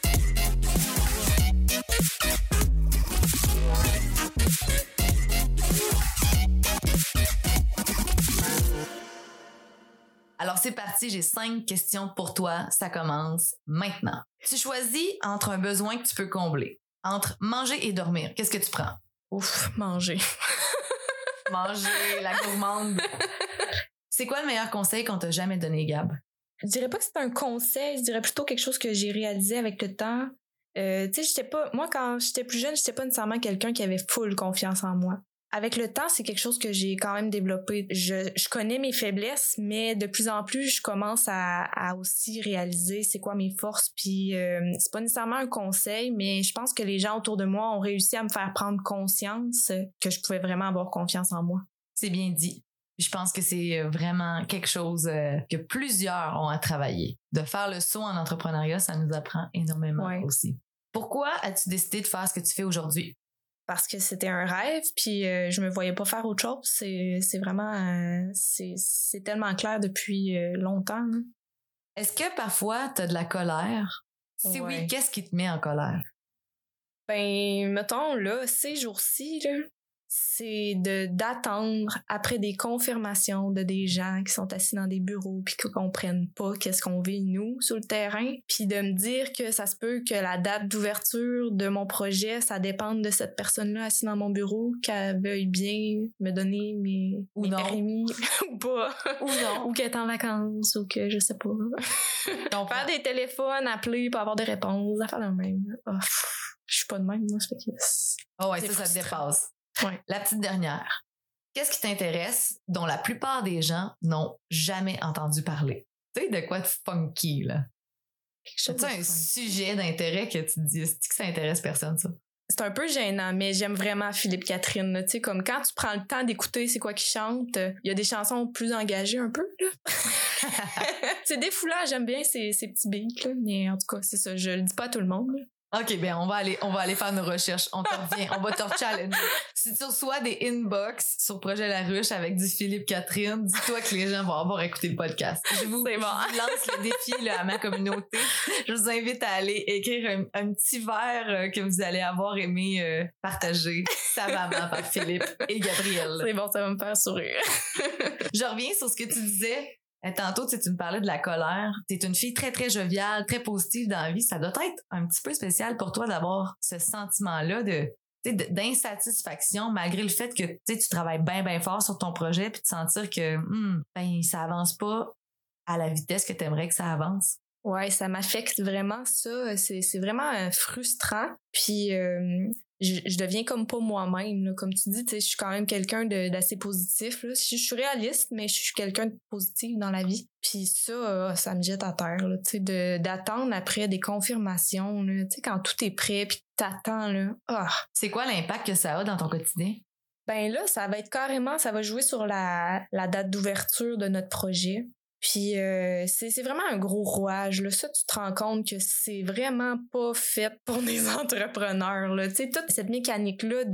C'est parti, j'ai cinq questions pour toi. Ça commence maintenant. Tu choisis entre un besoin que tu peux combler, entre manger et dormir. Qu'est-ce que tu prends? Ouf, manger. Manger, la gourmande. C'est quoi le meilleur conseil qu'on t'a jamais donné, Gab? Je dirais pas que c'est un conseil, je dirais plutôt quelque chose que j'ai réalisé avec le temps. Euh, tu sais, j'étais pas. Moi, quand j'étais plus jeune, j'étais pas nécessairement quelqu'un qui avait full confiance en moi. Avec le temps, c'est quelque chose que j'ai quand même développé. Je, je, connais mes faiblesses, mais de plus en plus, je commence à, à aussi réaliser c'est quoi mes forces. Puis euh, c'est pas nécessairement un conseil, mais je pense que les gens autour de moi ont réussi à me faire prendre conscience que je pouvais vraiment avoir confiance en moi. C'est bien dit. Je pense que c'est vraiment quelque chose euh, que plusieurs ont à travailler. De faire le saut en entrepreneuriat, ça nous apprend énormément Ouais. aussi. Pourquoi as-tu décidé de faire ce que tu fais aujourd'hui? Parce que c'était un rêve puis euh, je me voyais pas faire autre chose c'est c'est vraiment euh, c'est tellement clair depuis euh, longtemps là. Est-ce que parfois tu as de la colère? Si oui, qu'est-ce qui te met en colère? ben mettons là ces jours-ci là c'est de d'attendre après des confirmations de des gens qui sont assis dans des bureaux puis qui comprennent pas qu'est-ce qu'on vit nous sur le terrain puis de me dire que ça se peut que la date d'ouverture de mon projet ça dépende de cette personne-là assise dans mon bureau qu'elle veuille bien me donner mes, Ou mes non. permis ou pas Ou non? ou qu'elle est en vacances ou que je sais pas Ton faire des téléphones appeler pour avoir des réponses faire le même oh, je suis pas de même moi fait que Oh ouais, ça, ça te frustrant. dépasse. La petite dernière. Qu'est-ce qui t'intéresse dont la plupart des gens n'ont jamais entendu parler? Tu sais, de quoi de funky, là? C'est un sujet d'intérêt que tu te dis, est-ce que ça intéresse personne, ça? c'est un peu gênant, mais j'aime vraiment Philippe Catherine. Tu sais, comme quand tu prends le temps d'écouter c'est quoi qu'il chante, il y a des chansons plus engagées un peu. là. c'est défoulant, j'aime bien ces, ces petits beats, là, mais en tout cas, c'est ça. Je le dis pas à tout le monde. là. OK, ben on va aller, on va aller faire nos recherches. On te revient, on va te challenger. Si tu reçois des inbox sur Projet La Ruche avec du Philippe Catherine, dis-toi que les gens vont avoir écouté le podcast. Je vous, bon. je vous lance le défi là, à ma communauté. Je vous invite à aller écrire un, un petit verre euh, que vous allez avoir aimé euh, partager savamment par Philippe et Gabriel. C'est bon, ça va me faire sourire. Je reviens sur ce que tu disais. Euh, Tantôt, tu me parlais de la colère. Tu es une fille très, très joviale, très positive dans la vie. Ça doit être un petit peu spécial pour toi d'avoir ce sentiment-là de d'insatisfaction malgré le fait que tu travailles bien, bien fort sur ton projet puis de sentir que hmm, ben, ça avance pas à la vitesse que tu aimerais que ça avance. Ouais, ça m'affecte vraiment ça. C'est, c'est vraiment euh, frustrant. Puis euh, je, je deviens comme pas moi-même. Comme tu dis, je suis quand même quelqu'un d'assez positif. Là. Je, je suis réaliste, mais je suis quelqu'un de positif dans la vie. Puis ça, euh, ça me jette à terre. Sais, de, d'attendre après des confirmations. Là, quand tout est prêt, puis t'attends. Ah, C'est quoi l'impact que ça a dans ton quotidien? ben là, ça va être carrément, ça va jouer sur la, la date d'ouverture de notre projet. Puis euh, c'est vraiment un gros rouage. Là. Ça, tu te rends compte que c'est vraiment pas fait pour des entrepreneurs. Là. Tu sais, toute cette mécanique-là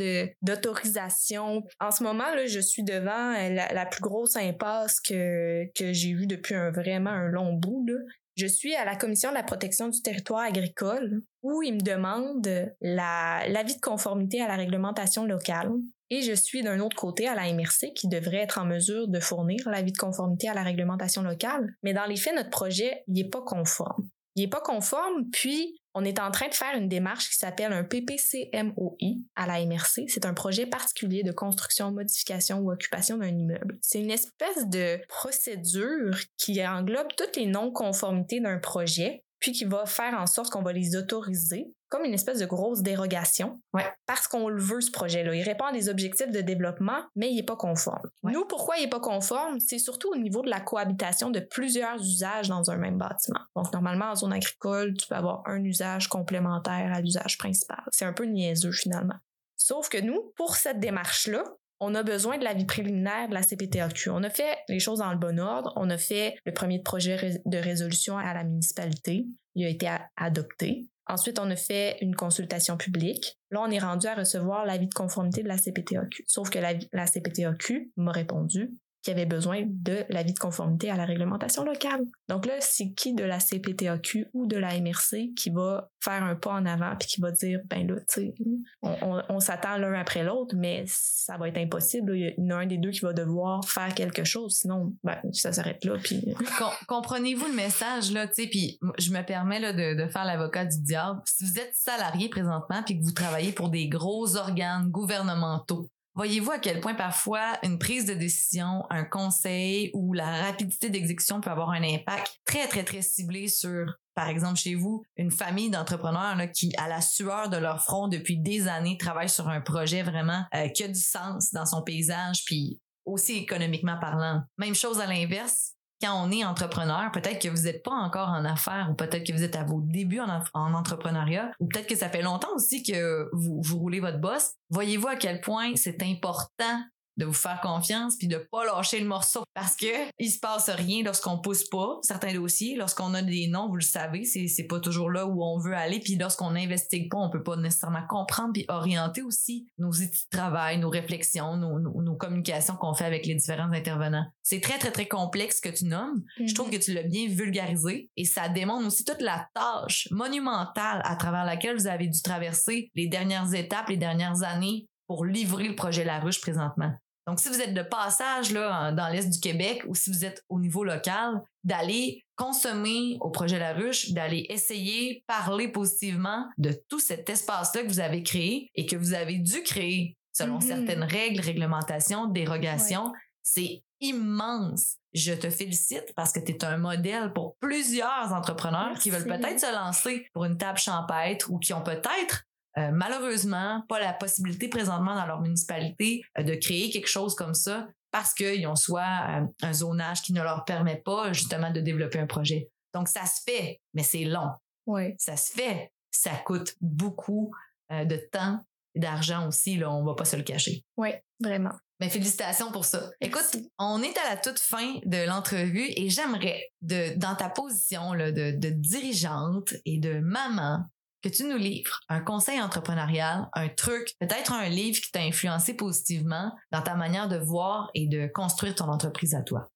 d'autorisation. En ce moment, là, je suis devant euh, la, la plus grosse impasse que, que j'ai eue depuis un vraiment un long bout. Là. Je suis à la Commission de la protection du territoire agricole où ils me demandent la- l'avis de conformité à la réglementation locale. Et je suis d'un autre côté à la MRC qui devrait être en mesure de fournir l'avis de conformité à la réglementation locale. Mais dans les faits, notre projet, il est pas conforme. Il est pas conforme, puis on est en train de faire une démarche qui s'appelle un PPCMOI à la MRC. C'est un projet particulier de construction, modification ou occupation d'un immeuble. C'est une espèce de procédure qui englobe toutes les non-conformités d'un projet, puis qui va faire en sorte qu'on va les autoriser comme une espèce de grosse dérogation. Ouais. Parce qu'on le veut, ce projet-là. Il répond à des objectifs de développement, mais il n'est pas conforme. Ouais. Nous, pourquoi il n'est pas conforme? C'est surtout au niveau de la cohabitation de plusieurs usages dans un même bâtiment. Donc, normalement, en zone agricole, tu peux avoir un usage complémentaire à l'usage principal. C'est un peu niaiseux, finalement. Sauf que nous, pour cette démarche-là, on a besoin de l'avis préliminaire de la CPTAQ. On a fait les choses dans le bon ordre. On a fait le premier projet de résolution à la municipalité. Il a été adopté. Ensuite, on a fait une consultation publique. Là, on est rendu à recevoir l'avis de conformité de la CPTAQ. Sauf que la, la CPTAQ m'a répondu qu'il y avait besoin de l'avis de conformité à la réglementation locale. Donc là, c'est qui de la CPTAQ ou de la MRC qui va faire un pas en avant puis qui va dire, ben là, tu sais, on, s'attend l'un après l'autre, mais ça va être impossible. Il y en a un des deux qui va devoir faire quelque chose, sinon, ben, ça s'arrête là. Comprenez-vous le message, là, tu sais, puis je me permets là, de faire l'avocat du diable. Si vous êtes salarié présentement puis que vous travaillez pour des gros organes gouvernementaux, voyez-vous à quel point parfois une prise de décision, un conseil ou la rapidité d'exécution peut avoir un impact très, très, très ciblé sur par exemple, chez vous, une famille d'entrepreneurs qui, à la sueur de leur front depuis des années, travaille sur un projet vraiment euh, qui a du sens dans son paysage, puis aussi économiquement parlant. Même chose à l'inverse, quand on est entrepreneur, peut-être que vous n'êtes pas encore en affaires ou peut-être que vous êtes à vos débuts en, entrepreneuriat ou peut-être que ça fait longtemps aussi que vous, vous roulez votre boss. Voyez-vous à quel point c'est important de vous faire confiance puis de pas lâcher le morceau parce que il se passe rien lorsqu'on pousse pas certains dossiers lorsqu'on a des noms vous le savez c'est c'est pas toujours là où on veut aller puis lorsqu'on n'investigue pas on peut pas nécessairement comprendre puis orienter aussi nos outils de travail nos réflexions nos, nos, communications qu'on fait avec les différents intervenants c'est très très très complexe ce que tu nommes je trouve mm-hmm. que tu l'as bien vulgarisé et ça démontre aussi toute la tâche monumentale à travers laquelle vous avez dû traverser les dernières étapes les dernières années pour livrer le projet La Ruche présentement. Donc, si vous êtes de passage là, dans l'Est du Québec ou si vous êtes au niveau local, d'aller consommer au projet La Ruche, d'aller essayer, parler positivement de tout cet espace-là que vous avez créé et que vous avez dû créer selon mm-hmm. certaines règles, réglementations, dérogations. C'est immense. Je te félicite parce que tu es un modèle pour plusieurs entrepreneurs qui veulent peut-être se lancer pour une table champêtre ou qui ont peut-être euh, malheureusement pas la possibilité présentement dans leur municipalité euh, de créer quelque chose comme ça parce qu'ils ont soit euh, un zonage qui ne leur permet pas justement de développer un projet. Donc ça se fait, mais c'est long. Oui. Ça se fait, ça coûte beaucoup de temps et d'argent aussi, là, on va pas se le cacher. Oui, vraiment. Mais félicitations pour ça. Écoute, on est à la toute fin de l'entrevue et j'aimerais, de, dans ta position là, de, de dirigeante et de maman, que tu nous livres un conseil entrepreneurial, un truc, peut-être un livre qui t'a influencé positivement dans ta manière de voir et de construire ton entreprise à toi?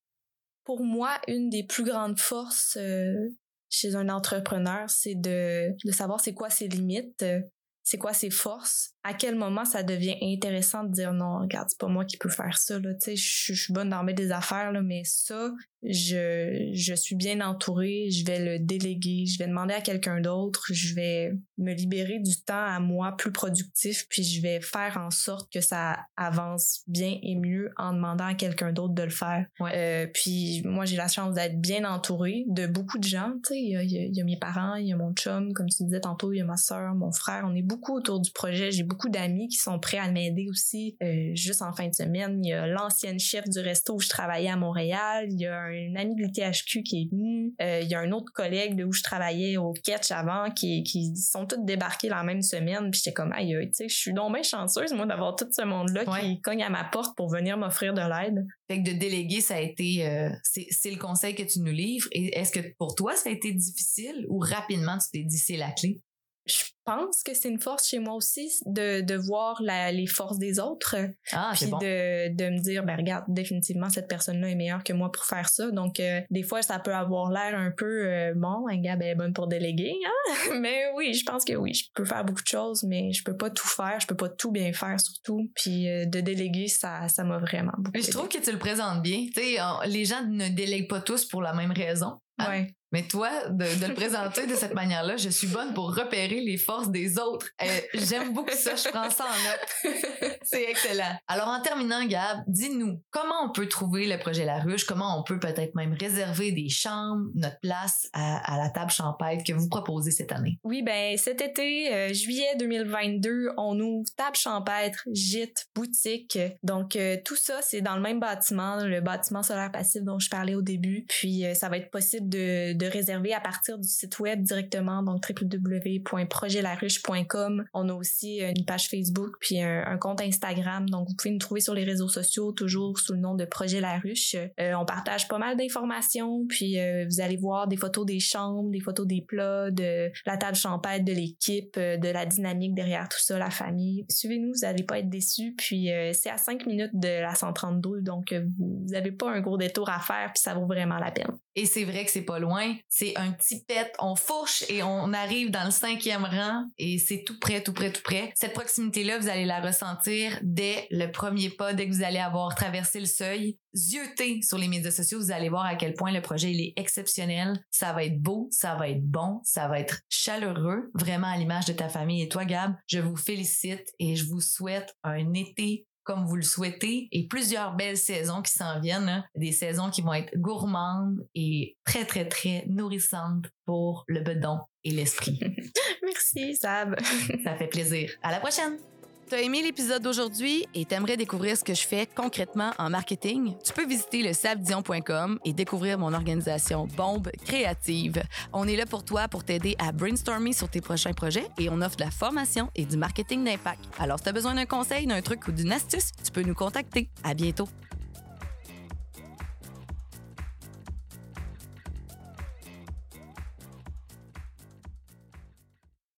Pour moi, une des plus grandes forces euh, chez un entrepreneur, c'est de, savoir c'est quoi ses limites, euh, c'est quoi ses forces, à quel moment ça devient intéressant de dire non, regarde, c'est pas moi qui peux faire ça, là, tu sais, je suis bonne dans des affaires, là, mais ça, je, je suis bien entourée, je vais le déléguer, je vais demander à quelqu'un d'autre, je vais me libérer du temps à moi plus productif, puis je vais faire en sorte que ça avance bien et mieux en demandant à quelqu'un d'autre de le faire. Euh, puis moi, j'ai la chance d'être bien entourée de beaucoup de gens, tu sais, il y a, y a, mes parents, il y a mon chum, comme tu disais tantôt, il y a ma soeur, mon frère, on est beaucoup autour du projet, j'ai beaucoup d'amis qui sont prêts à m'aider aussi. Euh, juste en fin de semaine, il y a l'ancienne chef du resto où je travaillais à Montréal, il y a un ami de l'ITHQ qui est venu. Euh, il y a un autre collègue de où je travaillais au Ketch avant qui, qui sont tous débarqués la même semaine. Puis j'étais comme, aïe, tu sais, je suis donc bien chanceuse, moi, d'avoir tout ce monde-là qui cogne à ma porte pour venir m'offrir de l'aide. Fait que de déléguer, ça a été, euh, c'est le conseil que tu nous livres. Et est-ce que pour toi, ça a été difficile ou rapidement tu t'es dit c'est la clé? Je pense que c'est une force chez moi aussi de, de voir la, les forces des autres. Ah, puis de, de me dire, ben regarde, définitivement, cette personne-là est meilleure que moi pour faire ça. Donc, euh, des fois, ça peut avoir l'air un peu, euh, bon, un gars, ben, bonne pour déléguer, hein? mais oui, je pense que oui, je peux faire beaucoup de choses, mais je peux pas tout faire, je peux pas tout bien faire surtout. Puis euh, de déléguer, ça ça m'a vraiment beaucoup Je trouve que tu le présentes bien. Tu sais, les gens ne délèguent pas tous pour la même raison. Ouais. Mais toi, de, le présenter de cette manière-là, je suis bonne pour repérer les forces des autres. Euh, j'aime beaucoup ça, je prends ça en note. C'est excellent. Alors en terminant, Gab, dis-nous comment on peut trouver le projet La Ruche, comment on peut peut-être même réserver des chambres, notre place à, la table champêtre que vous proposez cette année? Oui, ben cet été, euh, juillet 2022, on ouvre table champêtre, gîte, boutique. Donc euh, tout ça, c'est dans le même bâtiment, le bâtiment solaire passif dont je parlais au début. Puis ça va être possible de de réserver à partir du site web directement, donc www.projetlaruche.com. On a aussi une page Facebook puis un, compte Instagram, donc vous pouvez nous trouver sur les réseaux sociaux toujours sous le nom de Projet La Ruche. Euh, on partage pas mal d'informations, puis euh, vous allez voir des photos des chambres, des photos des plats, de la table champêtre, de l'équipe, euh, de la dynamique derrière tout ça, la famille. Suivez-nous, vous allez pas être déçus. Puis c'est à 5 minutes de la 132, donc vous n'avez pas un gros détour à faire, puis ça vaut vraiment la peine. Et c'est vrai que c'est pas loin. C'est un petit pet. On fourche et on arrive dans le cinquième rang et c'est tout près, tout près, tout près. Cette proximité-là, vous allez la ressentir dès le premier pas, dès que vous allez avoir traversé le seuil. Zioté sur les médias sociaux, vous allez voir à quel point le projet est exceptionnel. Ça va être beau, ça va être bon, ça va être chaleureux, vraiment à l'image de ta famille. Et toi, Gab, je vous félicite et je vous souhaite un été comme vous le souhaitez et plusieurs belles saisons qui s'en viennent. hein. Des saisons qui vont être gourmandes et très, très, très nourrissantes pour le bedon et l'esprit. Merci, Sab. Ça fait plaisir. À la prochaine! T'as aimé l'épisode d'aujourd'hui et t'aimerais découvrir ce que je fais concrètement en marketing? Tu peux visiter le sabdion.com et découvrir mon organisation Bombe Créative. On est là pour toi pour t'aider à brainstormer sur tes prochains projets et on offre de la formation et du marketing d'impact. Alors, si t'as besoin d'un conseil, d'un truc ou d'une astuce, tu peux nous contacter. À bientôt.